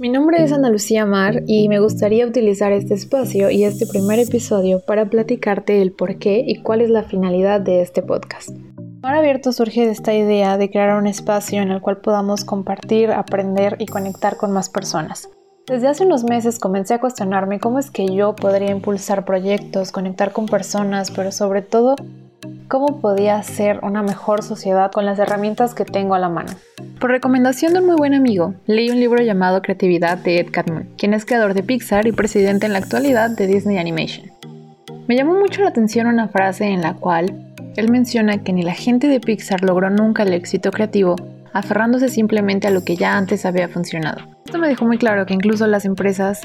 Mi nombre es Ana Lucía Mar y me gustaría utilizar este espacio y este primer episodio para platicarte el por qué y cuál es la finalidad de este podcast. Mar Abierto surge de esta idea de crear un espacio en el cual podamos compartir, aprender y conectar con más personas. Desde hace unos meses comencé a cuestionarme cómo es que yo podría impulsar proyectos, conectar con personas, pero sobre todo cómo podía ser una mejor sociedad con las herramientas que tengo a la mano. Por recomendación de un muy buen amigo, leí un libro llamado Creatividad de Ed Catmull, quien es creador de Pixar y presidente en la actualidad de Disney Animation. Me llamó mucho la atención una frase en la cual él menciona que ni la gente de Pixar logró nunca el éxito creativo aferrándose simplemente a lo que ya antes había funcionado. Esto me dejó muy claro que incluso las empresas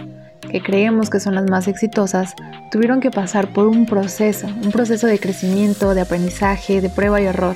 que creemos que son las más exitosas, tuvieron que pasar por un proceso, un proceso de crecimiento, de aprendizaje, de prueba y error.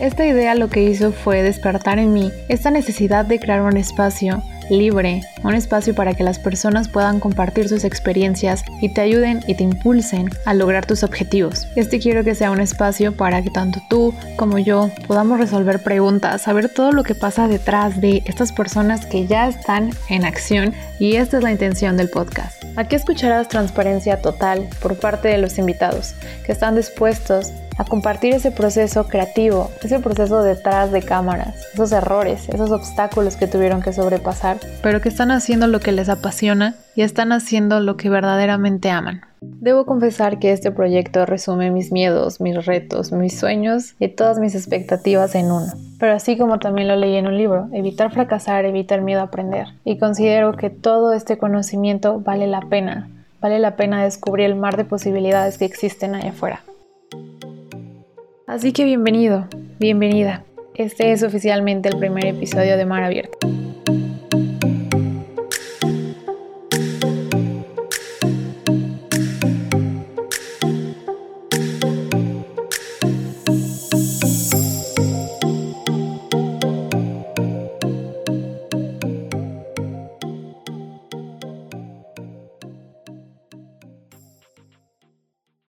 Esta idea lo que hizo fue despertar en mí esta necesidad de crear un espacio libre, un espacio para que las personas puedan compartir sus experiencias y te ayuden y te impulsen a lograr tus objetivos. Este quiero que sea un espacio para que tanto tú como yo podamos resolver preguntas, saber todo lo que pasa detrás de estas personas que ya están en acción y esta es la intención del podcast. Aquí escucharás transparencia total por parte de los invitados que están dispuestos a compartir ese proceso creativo, ese proceso detrás de cámaras, esos errores, esos obstáculos que tuvieron que sobrepasar, pero que están haciendo lo que les apasiona y están haciendo lo que verdaderamente aman. Debo confesar que este proyecto resume mis miedos, mis retos, mis sueños y todas mis expectativas en uno. Pero así como también lo leí en un libro, evitar fracasar evita el miedo a aprender. Y considero que todo este conocimiento vale la pena, vale la pena descubrir el mar de posibilidades que existen allá afuera. Así que bienvenido, bienvenida. Este es oficialmente el primer episodio de Mar Abierto.